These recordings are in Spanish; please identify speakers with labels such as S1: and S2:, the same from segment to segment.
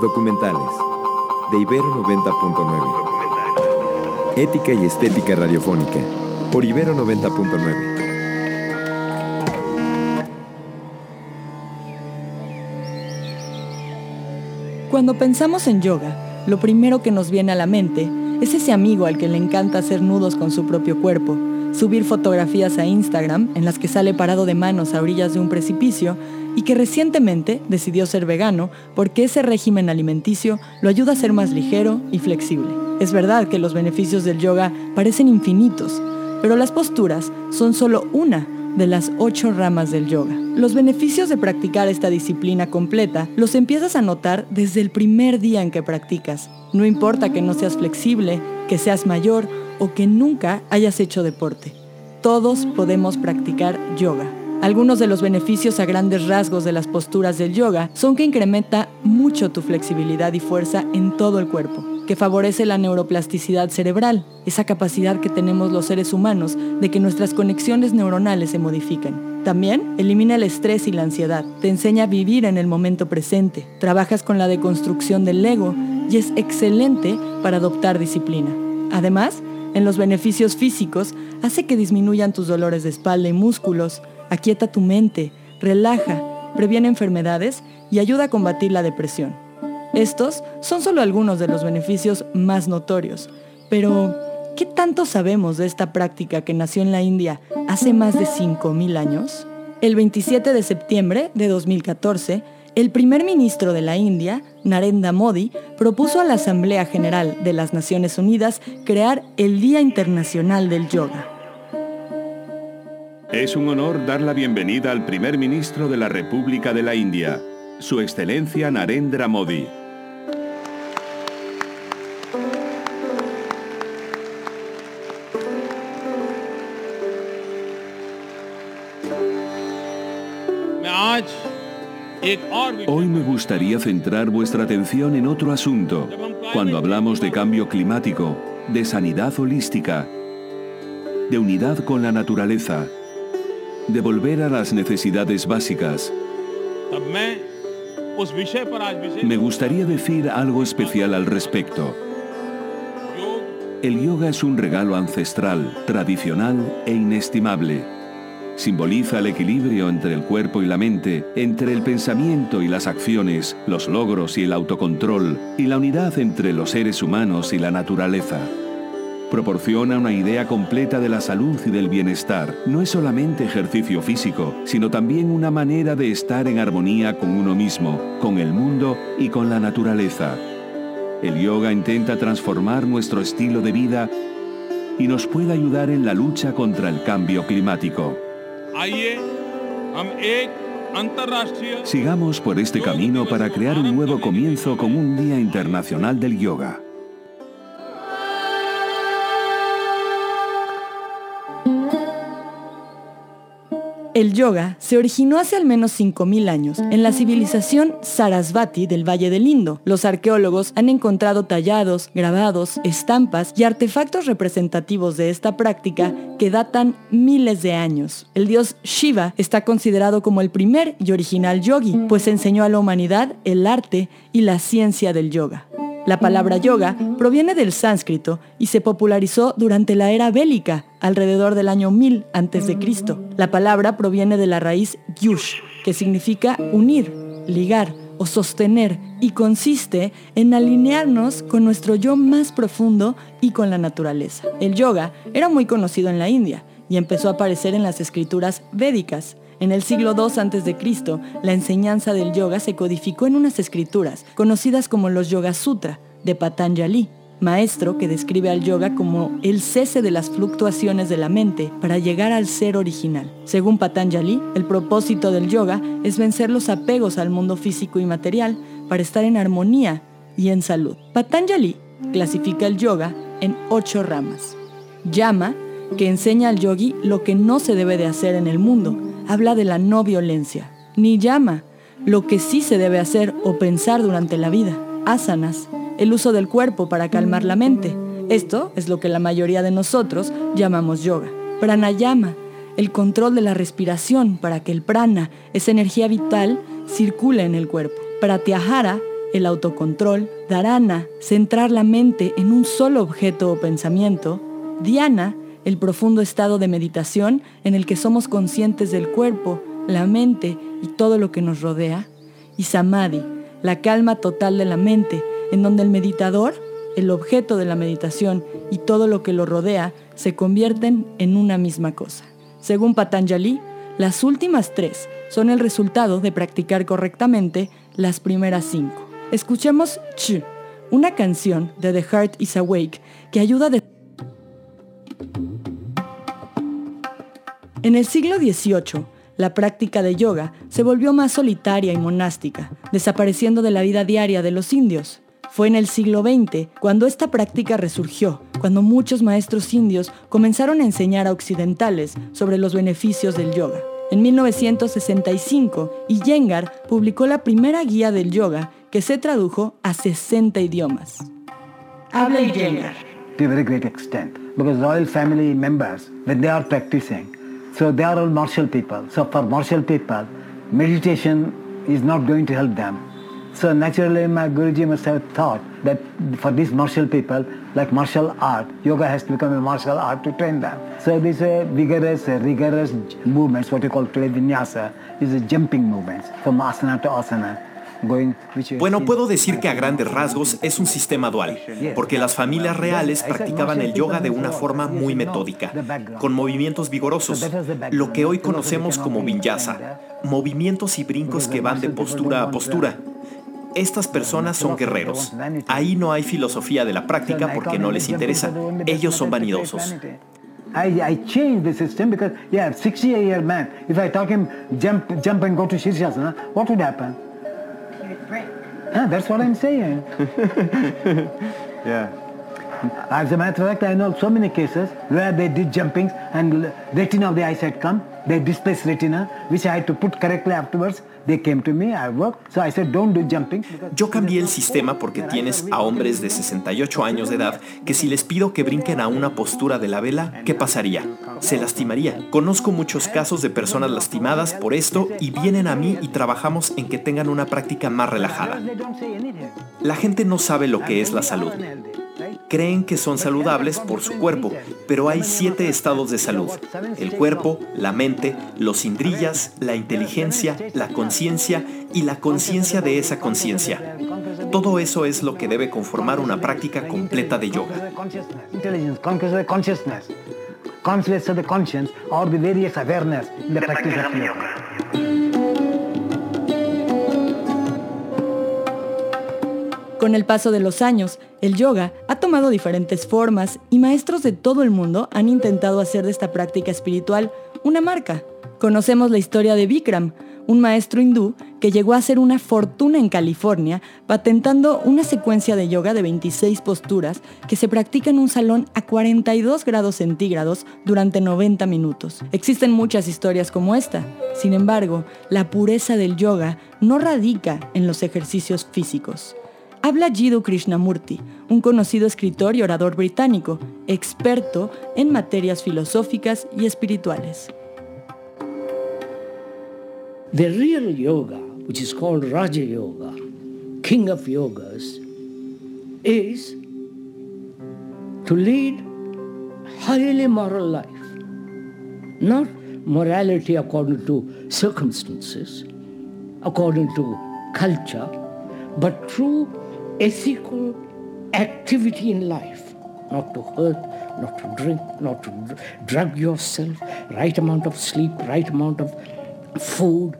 S1: Documentales. De Ibero 90.9. Ética y estética radiofónica. Por Ibero 90.9.
S2: Cuando pensamos en yoga, lo primero que nos viene a la mente es ese amigo al que le encanta hacer nudos con su propio cuerpo, subir fotografías a Instagram en las que sale parado de manos a orillas de un precipicio y que recientemente decidió ser vegano porque ese régimen alimenticio lo ayuda a ser más ligero y flexible. Es verdad que los beneficios del yoga parecen infinitos, pero las posturas son solo una de las ocho ramas del yoga. Los beneficios de practicar esta disciplina completa los empiezas a notar desde el primer día en que practicas. No importa que no seas flexible, que seas mayor o que nunca hayas hecho deporte. Todos podemos practicar yoga. Algunos de los beneficios a grandes rasgos de las posturas del yoga son que incrementa mucho tu flexibilidad y fuerza en todo el cuerpo que favorece la neuroplasticidad cerebral, esa capacidad que tenemos los seres humanos de que nuestras conexiones neuronales se modifiquen. También elimina el estrés y la ansiedad, te enseña a vivir en el momento presente, trabajas con la deconstrucción del ego y es excelente para adoptar disciplina. Además, en los beneficios físicos, hace que disminuyan tus dolores de espalda y músculos, aquieta tu mente, relaja, previene enfermedades y ayuda a combatir la depresión. Estos son solo algunos de los beneficios más notorios, pero ¿qué tanto sabemos de esta práctica que nació en la India hace más de 5.000 años? El 27 de septiembre de 2014, el primer ministro de la India, Narendra Modi, propuso a la Asamblea General de las Naciones Unidas crear el Día Internacional del Yoga.
S3: Es un honor dar la bienvenida al primer ministro de la República de la India, Su Excelencia Narendra Modi. Hoy me gustaría centrar vuestra atención en otro asunto. Cuando hablamos de cambio climático, de sanidad holística, de unidad con la naturaleza, de volver a las necesidades básicas, me gustaría decir algo especial al respecto. El yoga es un regalo ancestral, tradicional e inestimable simboliza el equilibrio entre el cuerpo y la mente, entre el pensamiento y las acciones, los logros y el autocontrol, y la unidad entre los seres humanos y la naturaleza. Proporciona una idea completa de la salud y del bienestar. No es solamente ejercicio físico, sino también una manera de estar en armonía con uno mismo, con el mundo y con la naturaleza. El yoga intenta transformar nuestro estilo de vida y nos puede ayudar en la lucha contra el cambio climático. Sigamos por este camino para crear un nuevo comienzo con un Día Internacional del Yoga.
S2: El yoga se originó hace al menos 5.000 años en la civilización Sarasvati del Valle del Indo. Los arqueólogos han encontrado tallados, grabados, estampas y artefactos representativos de esta práctica que datan miles de años. El dios Shiva está considerado como el primer y original yogi, pues enseñó a la humanidad el arte y la ciencia del yoga. La palabra yoga proviene del sánscrito y se popularizó durante la era bélica, alrededor del año 1000 a.C. La palabra proviene de la raíz yush, que significa unir, ligar o sostener y consiste en alinearnos con nuestro yo más profundo y con la naturaleza. El yoga era muy conocido en la India y empezó a aparecer en las escrituras védicas. En el siglo II a.C., la enseñanza del yoga se codificó en unas escrituras conocidas como los Yoga Sutra de Patanjali, maestro que describe al yoga como el cese de las fluctuaciones de la mente para llegar al ser original. Según Patanjali, el propósito del yoga es vencer los apegos al mundo físico y material para estar en armonía y en salud. Patanjali clasifica el yoga en ocho ramas. Yama, que enseña al yogi lo que no se debe de hacer en el mundo, habla de la no violencia. Ni llama lo que sí se debe hacer o pensar durante la vida. Asanas, el uso del cuerpo para calmar la mente. Esto es lo que la mayoría de nosotros llamamos yoga. Pranayama, el control de la respiración para que el prana, esa energía vital, circule en el cuerpo. Pratyahara, el autocontrol, dharana, centrar la mente en un solo objeto o pensamiento, dhyana, el profundo estado de meditación en el que somos conscientes del cuerpo, la mente y todo lo que nos rodea, y samadhi, la calma total de la mente, en donde el meditador, el objeto de la meditación y todo lo que lo rodea se convierten en una misma cosa. Según Patanjali, las últimas tres son el resultado de practicar correctamente las primeras cinco. Escuchemos Ch, una canción de The Heart is Awake que ayuda a... En el siglo XVIII, la práctica de yoga se volvió más solitaria y monástica, desapareciendo de la vida diaria de los indios. Fue en el siglo XX cuando esta práctica resurgió, cuando muchos maestros indios comenzaron a enseñar a occidentales sobre los beneficios del yoga. En 1965, Iyengar publicó la primera guía del yoga que se tradujo a 60 idiomas.
S4: Habla Iyengar. To a very great extent, because royal family members, when they are practicing, so they are all martial people. So for martial people, meditation is not going to help them. So naturally, my Guruji must have thought that for these martial people, like martial art, yoga has to become a martial art to train them. So these uh, vigorous, uh, rigorous movements, what you call today vinyasa, is a jumping movements from asana to asana.
S5: Bueno, puedo decir que a grandes rasgos es un sistema dual, porque las familias reales practicaban el yoga de una forma muy metódica, con movimientos vigorosos, lo que hoy conocemos como vinyasa, movimientos y brincos que van de postura a postura. Estas personas son guerreros. Ahí no hay filosofía de la práctica porque no les interesa. Ellos son vanidosos.
S4: I, I changed the system because, yeah, 60 year man, if I talk him jump, jump and go to Shirshasana, what would happen? Ah, that's what I'm saying. yeah. As a matter of fact, I know so many cases where they did jumpings and retina of the eyes had come, they displaced retina, which I had to put correctly afterwards.
S5: Yo cambié el sistema porque tienes a hombres de 68 años de edad que si les pido que brinquen a una postura de la vela, ¿qué pasaría? Se lastimaría. Conozco muchos casos de personas lastimadas por esto y vienen a mí y trabajamos en que tengan una práctica más relajada. La gente no sabe lo que es la salud creen que son saludables por su cuerpo, pero hay siete estados de salud. El cuerpo, la mente, los indrillas, la inteligencia, la conciencia y la conciencia de esa conciencia. Todo eso es lo que debe conformar una práctica completa de yoga.
S2: Con el paso de los años, el yoga ha tomado diferentes formas y maestros de todo el mundo han intentado hacer de esta práctica espiritual una marca. Conocemos la historia de Bikram, un maestro hindú que llegó a hacer una fortuna en California patentando una secuencia de yoga de 26 posturas que se practica en un salón a 42 grados centígrados durante 90 minutos. Existen muchas historias como esta. Sin embargo, la pureza del yoga no radica en los ejercicios físicos. Habla Jiddu Krishnamurti, un conocido escritor y orador británico, experto en materias filosóficas y espirituales.
S6: The real yoga, which is called Raja Yoga, king of yogas, is to lead highly moral life. Not morality according to circumstances, according to culture, but true ethical activity in life, not to hurt, not to drink, not to drug yourself, right amount of sleep, right amount of food.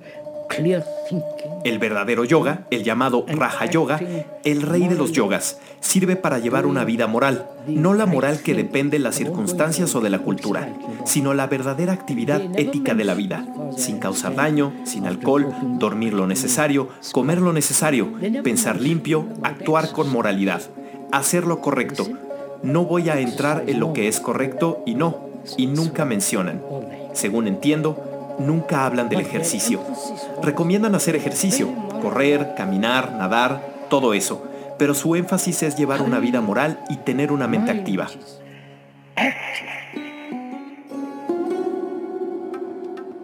S5: El verdadero yoga, el llamado Raja Yoga, el rey de los yogas, sirve para llevar una vida moral, no la moral que depende de las circunstancias o de la cultura, sino la verdadera actividad ética de la vida, sin causar daño, sin alcohol, dormir lo necesario, comer lo necesario, pensar limpio, actuar con moralidad, hacer lo correcto. No voy a entrar en lo que es correcto y no, y nunca mencionan. Según entiendo, nunca hablan del ejercicio. Recomiendan hacer ejercicio, correr, caminar, nadar, todo eso, pero su énfasis es llevar una vida moral y tener una mente activa.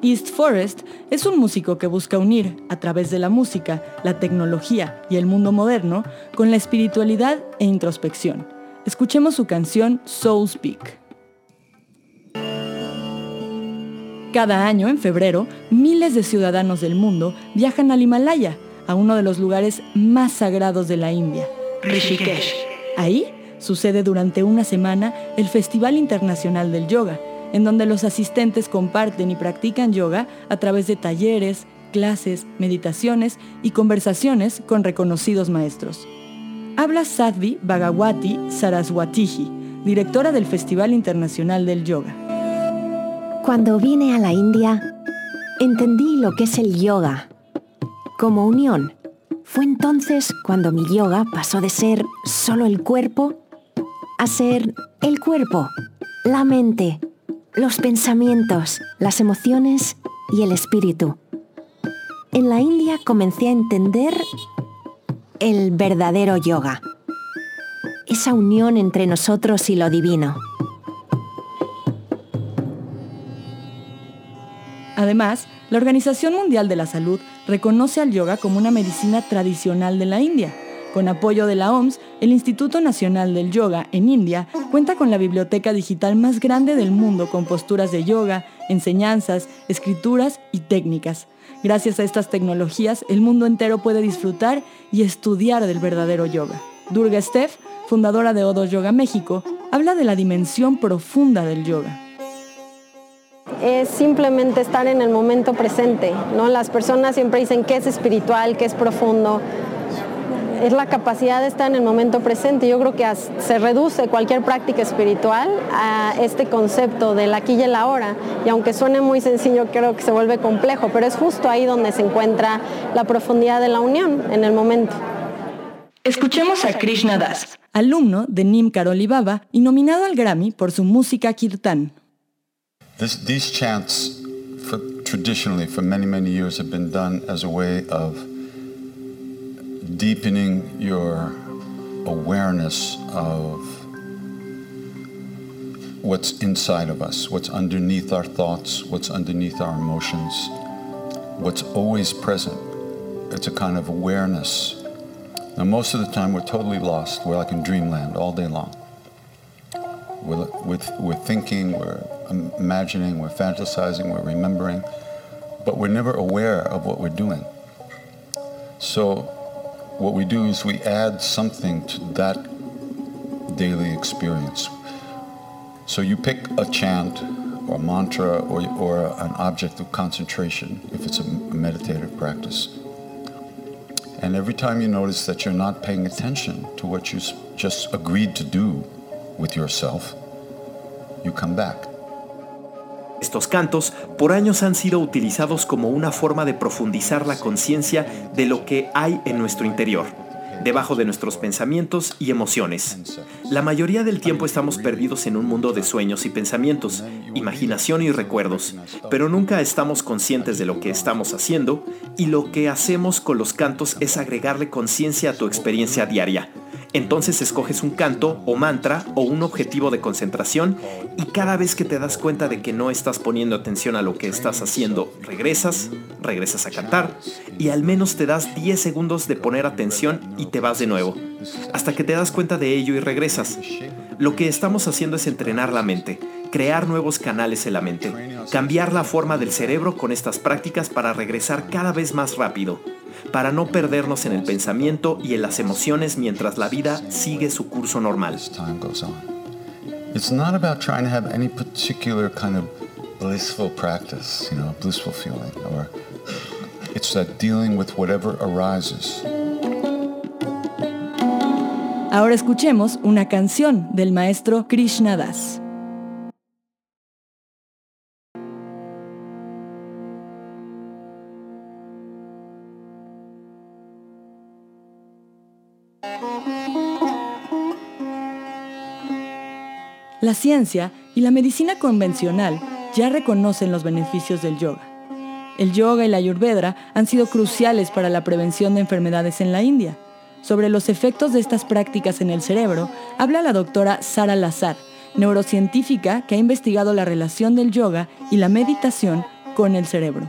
S2: East Forest es un músico que busca unir, a través de la música, la tecnología y el mundo moderno, con la espiritualidad e introspección. Escuchemos su canción Soul Speak. Cada año, en febrero, miles de ciudadanos del mundo viajan al Himalaya, a uno de los lugares más sagrados de la India, Rishikesh. Ahí sucede durante una semana el Festival Internacional del Yoga, en donde los asistentes comparten y practican yoga a través de talleres, clases, meditaciones y conversaciones con reconocidos maestros. Habla Sadhvi Bhagawati Saraswatihi, directora del Festival Internacional del Yoga.
S7: Cuando vine a la India, entendí lo que es el yoga como unión. Fue entonces cuando mi yoga pasó de ser solo el cuerpo a ser el cuerpo, la mente, los pensamientos, las emociones y el espíritu. En la India comencé a entender el verdadero yoga, esa unión entre nosotros y lo divino.
S2: Además, la Organización Mundial de la Salud reconoce al yoga como una medicina tradicional de la India con apoyo de la OMS, el Instituto Nacional del Yoga en India cuenta con la biblioteca digital más grande del mundo con posturas de yoga, enseñanzas, escrituras y técnicas. Gracias a estas tecnologías, el mundo entero puede disfrutar y estudiar del verdadero yoga. Durga Steph, fundadora de Odo Yoga México, habla de la dimensión profunda del yoga
S8: es simplemente estar en el momento presente, ¿no? Las personas siempre dicen que es espiritual, que es profundo es la capacidad de estar en el momento presente. Yo creo que se reduce cualquier práctica espiritual a este concepto del aquí y el ahora. Y aunque suene muy sencillo, creo que se vuelve complejo, pero es justo ahí donde se encuentra la profundidad de la unión, en el momento.
S2: Escuchemos a Krishna Das, alumno de Nim Karoli Baba y nominado al Grammy por su música kirtan.
S9: These chants, traditionally, for many, many years, have been done as a way of deepening your awareness of what's inside of us, what's underneath our thoughts, what's underneath our emotions, what's always present. It's a kind of awareness. Now, most of the time, we're totally lost. We're like in dreamland all day long. We're, we're, we're thinking, we're imagining, we're fantasizing, we're remembering, but we're never aware of what we're doing. So, what we do is we add something to that daily experience. So you pick a chant or mantra or, or an object of concentration if it's a meditative practice. And every time you notice that you're not paying attention to what you just agreed to do with yourself, you come back.
S5: Estos cantos por años han sido utilizados como una forma de profundizar la conciencia de lo que hay en nuestro interior, debajo de nuestros pensamientos y emociones. La mayoría del tiempo estamos perdidos en un mundo de sueños y pensamientos, imaginación y recuerdos, pero nunca estamos conscientes de lo que estamos haciendo y lo que hacemos con los cantos es agregarle conciencia a tu experiencia diaria entonces escoges un canto o mantra o un objetivo de concentración y cada vez que te das cuenta de que no estás poniendo atención a lo que estás haciendo, regresas, regresas a cantar y al menos te das 10 segundos de poner atención y te vas de nuevo, hasta que te das cuenta de ello y regresas. Lo que estamos haciendo es entrenar la mente, crear nuevos canales en la mente, cambiar la forma del cerebro con estas prácticas para regresar cada vez más rápido para no perdernos en el pensamiento y en las emociones mientras la vida sigue su curso normal.
S9: It's not about trying to have any particular kind of blissful practice, you know, blissful feeling, or it's that dealing with whatever arises.
S2: Ahora escuchemos una canción del maestro Krishna La ciencia y la medicina convencional ya reconocen los beneficios del yoga. El yoga y la ayurveda han sido cruciales para la prevención de enfermedades en la India. Sobre los efectos de estas prácticas en el cerebro, habla la doctora Sara Lazar, neurocientífica que ha investigado la relación del yoga y la meditación con el cerebro.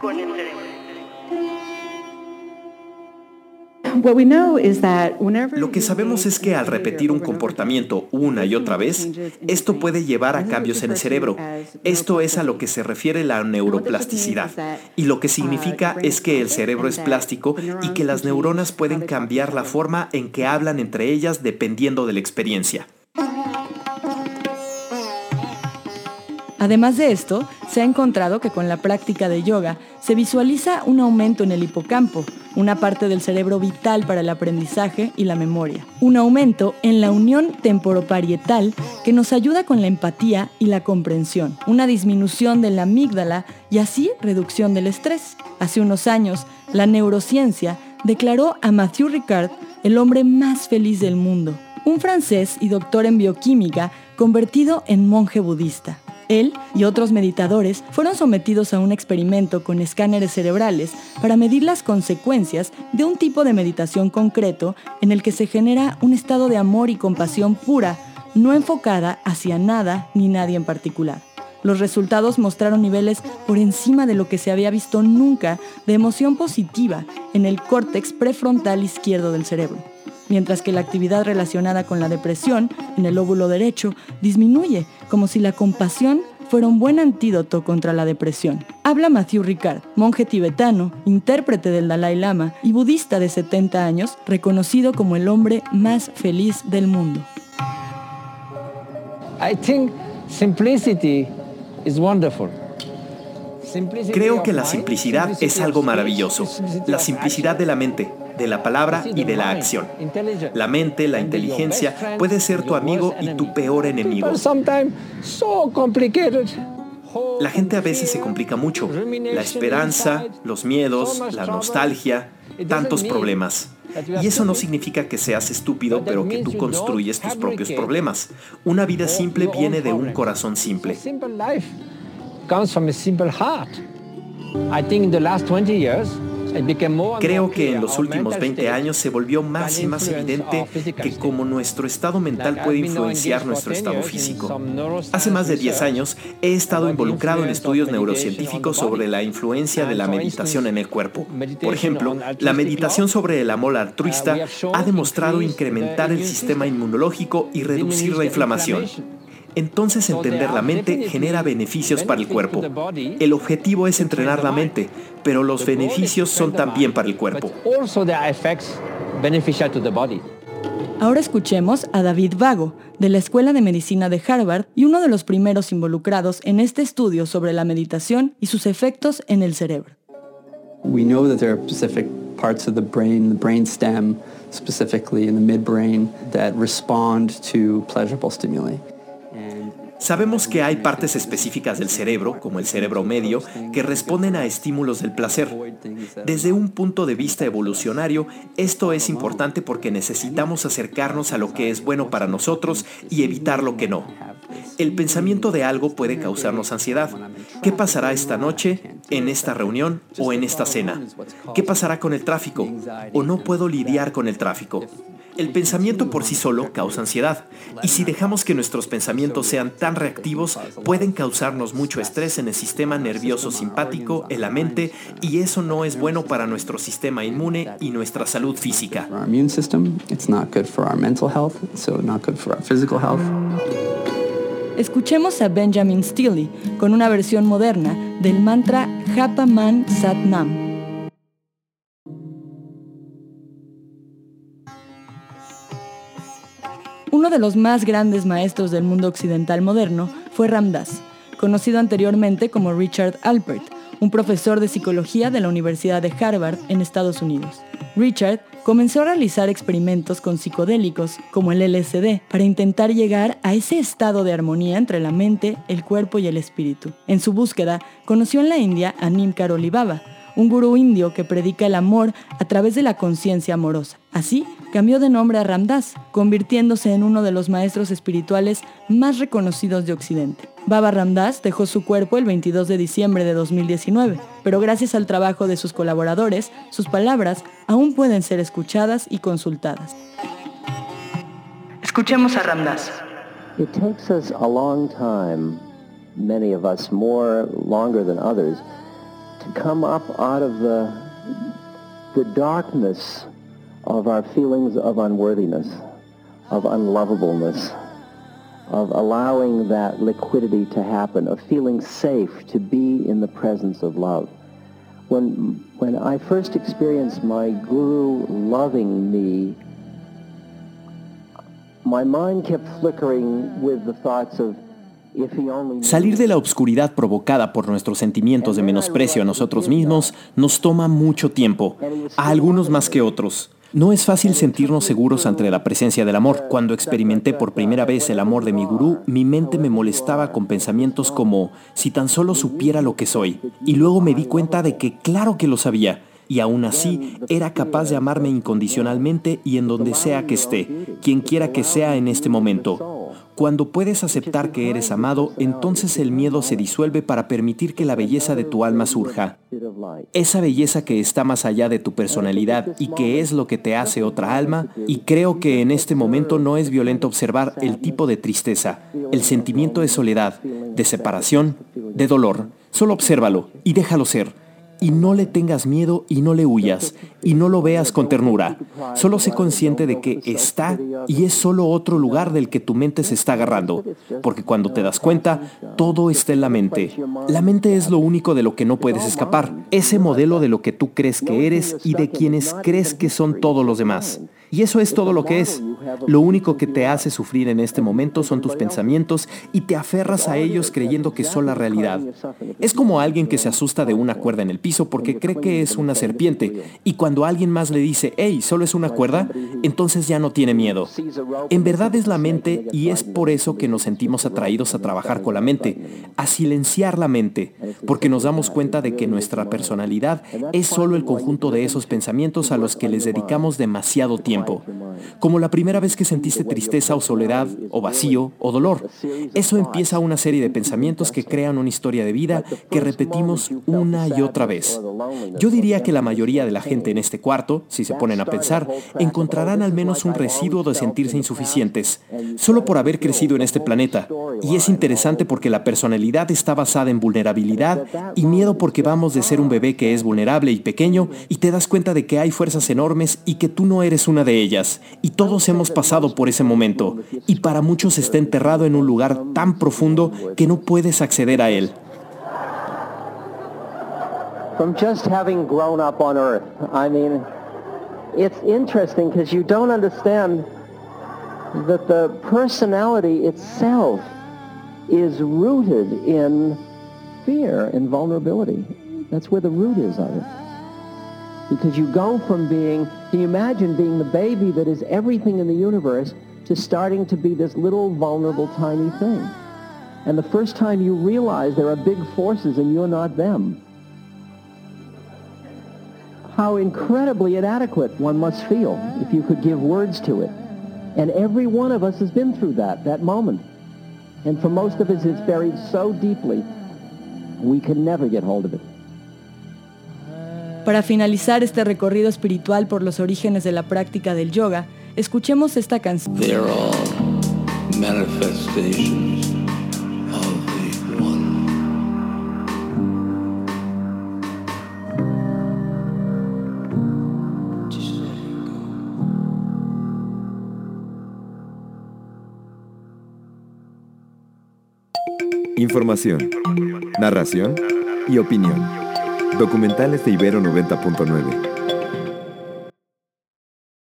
S5: Lo que sabemos es que al repetir un comportamiento una y otra vez, esto puede llevar a cambios en el cerebro. Esto es a lo que se refiere la neuroplasticidad. Y lo que significa es que el cerebro es plástico y que las neuronas pueden cambiar la forma en que hablan entre ellas dependiendo de la experiencia.
S2: Además de esto, se ha encontrado que con la práctica de yoga se visualiza un aumento en el hipocampo, una parte del cerebro vital para el aprendizaje y la memoria. Un aumento en la unión temporoparietal que nos ayuda con la empatía y la comprensión. Una disminución de la amígdala y así reducción del estrés. Hace unos años, la neurociencia declaró a Mathieu Ricard el hombre más feliz del mundo. Un francés y doctor en bioquímica convertido en monje budista. Él y otros meditadores fueron sometidos a un experimento con escáneres cerebrales para medir las consecuencias de un tipo de meditación concreto en el que se genera un estado de amor y compasión pura, no enfocada hacia nada ni nadie en particular. Los resultados mostraron niveles por encima de lo que se había visto nunca de emoción positiva en el córtex prefrontal izquierdo del cerebro mientras que la actividad relacionada con la depresión en el lóbulo derecho disminuye, como si la compasión fuera un buen antídoto contra la depresión. Habla Matthew Ricard, monje tibetano, intérprete del Dalai Lama y budista de 70 años, reconocido como el hombre más feliz del mundo.
S10: I think simplicity is wonderful.
S5: Creo que la simplicidad es algo maravilloso. La simplicidad de la mente, de la palabra y de la acción. La mente, la inteligencia, puede ser tu amigo y tu peor enemigo. La gente a veces se complica mucho. La esperanza, los miedos, la nostalgia, tantos problemas. Y eso no significa que seas estúpido, pero que tú construyes tus propios problemas. Una vida simple viene de un corazón simple.
S10: I think in the last 20 years,
S5: Creo que en los últimos 20 años se volvió más y más evidente que como nuestro estado mental puede influenciar nuestro estado físico. Hace más de 10 años he estado involucrado en estudios neurocientíficos sobre la influencia de la meditación en el cuerpo. Por ejemplo, la meditación sobre el amor altruista ha demostrado incrementar el sistema inmunológico y reducir la inflamación entonces entender la mente genera beneficios para el cuerpo. El objetivo es entrenar la mente, pero los beneficios son también para el cuerpo.
S2: Ahora escuchemos a David Vago, de la Escuela de Medicina de Harvard y uno de los primeros involucrados en este estudio sobre la meditación y sus efectos en el cerebro.
S11: We know that there are specific parts of the brain, the brain stem, specifically in the midbrain, that respond to pleasurable stimuli.
S5: Sabemos que hay partes específicas del cerebro, como el cerebro medio, que responden a estímulos del placer. Desde un punto de vista evolucionario, esto es importante porque necesitamos acercarnos a lo que es bueno para nosotros y evitar lo que no. El pensamiento de algo puede causarnos ansiedad. ¿Qué pasará esta noche, en esta reunión o en esta cena? ¿Qué pasará con el tráfico? ¿O no puedo lidiar con el tráfico? El pensamiento por sí solo causa ansiedad, y si dejamos que nuestros pensamientos sean tan reactivos, pueden causarnos mucho estrés en el sistema nervioso simpático, en la mente, y eso no es bueno para nuestro sistema inmune y nuestra salud física.
S2: Escuchemos a Benjamin Steele con una versión moderna del mantra Japa Man Sat Nam. Uno de los más grandes maestros del mundo occidental moderno fue Ramdas, conocido anteriormente como Richard Alpert, un profesor de psicología de la Universidad de Harvard en Estados Unidos. Richard comenzó a realizar experimentos con psicodélicos como el LSD para intentar llegar a ese estado de armonía entre la mente, el cuerpo y el espíritu. En su búsqueda, conoció en la India a Nim Karoli Baba, un gurú indio que predica el amor a través de la conciencia amorosa. Así, cambió de nombre a Ramdas, convirtiéndose en uno de los maestros espirituales más reconocidos de Occidente. Baba Ramdas dejó su cuerpo el 22 de diciembre de 2019, pero gracias al trabajo de sus colaboradores, sus palabras aún pueden ser escuchadas y consultadas. Escuchemos a Ramdas.
S12: It takes us a long time, many of us more longer than others, come up out of the, the darkness of our feelings of unworthiness, of unlovableness, of allowing that liquidity to happen, of feeling safe to be in the presence of love. When, when I first experienced my guru loving me, my mind kept flickering with the thoughts of
S5: Salir de la obscuridad provocada por nuestros sentimientos de menosprecio a nosotros mismos nos toma mucho tiempo, a algunos más que otros. No es fácil sentirnos seguros ante la presencia del amor. Cuando experimenté por primera vez el amor de mi gurú, mi mente me molestaba con pensamientos como, si tan solo supiera lo que soy. Y luego me di cuenta de que claro que lo sabía. Y aún así era capaz de amarme incondicionalmente y en donde sea que esté, quien quiera que sea en este momento. Cuando puedes aceptar que eres amado, entonces el miedo se disuelve para permitir que la belleza de tu alma surja. Esa belleza que está más allá de tu personalidad y que es lo que te hace otra alma, y creo que en este momento no es violento observar el tipo de tristeza, el sentimiento de soledad, de separación, de dolor. Solo obsérvalo y déjalo ser y no le tengas miedo y no le huyas y no lo veas con ternura. Solo sé consciente de que está y es solo otro lugar del que tu mente se está agarrando, porque cuando te das cuenta, todo está en la mente. La mente es lo único de lo que no puedes escapar, ese modelo de lo que tú crees que eres y de quienes crees que son todos los demás. Y eso es todo lo que es. Lo único que te hace sufrir en este momento son tus pensamientos y te aferras a ellos creyendo que son la realidad. Es como alguien que se asusta de una cuerda en el piso porque cree que es una serpiente y cuando alguien más le dice, hey, solo es una cuerda, entonces ya no tiene miedo. En verdad es la mente y es por eso que nos sentimos atraídos a trabajar con la mente, a silenciar la mente, porque nos damos cuenta de que nuestra personalidad es solo el conjunto de esos pensamientos a los que les dedicamos demasiado como la primera vez que sentiste tristeza o soledad o vacío o dolor. Eso empieza una serie de pensamientos que crean una historia de vida que repetimos una y otra vez. Yo diría que la mayoría de la gente en este cuarto, si se ponen a pensar, encontrarán al menos un residuo de sentirse insuficientes, solo por haber crecido en este planeta. Y es interesante porque la personalidad está basada en vulnerabilidad y miedo porque vamos de ser un bebé que es vulnerable y pequeño y te das cuenta de que hay fuerzas enormes y que tú no eres una de ellas, y todos hemos pasado por ese momento, y para muchos está enterrado en un lugar tan profundo que no puedes acceder a él.
S12: From just having grown up on earth, I mean, it's interesting because you don't understand that the personality itself is rooted in fear and vulnerability. That's where the root is of it. Because you go from being, can you imagine being the baby that is everything in the universe to starting to be this little vulnerable tiny thing. And the first time you realize there are big forces and you're not them. How incredibly inadequate one must feel if you could give words to it. And every one of us has been through that, that moment. And for most of us, it's buried so deeply, we can never get hold of it.
S2: Para finalizar este recorrido espiritual por los orígenes de la práctica del yoga, escuchemos esta canción.
S1: Información, narración y opinión. Documentales de Ibero 90.9.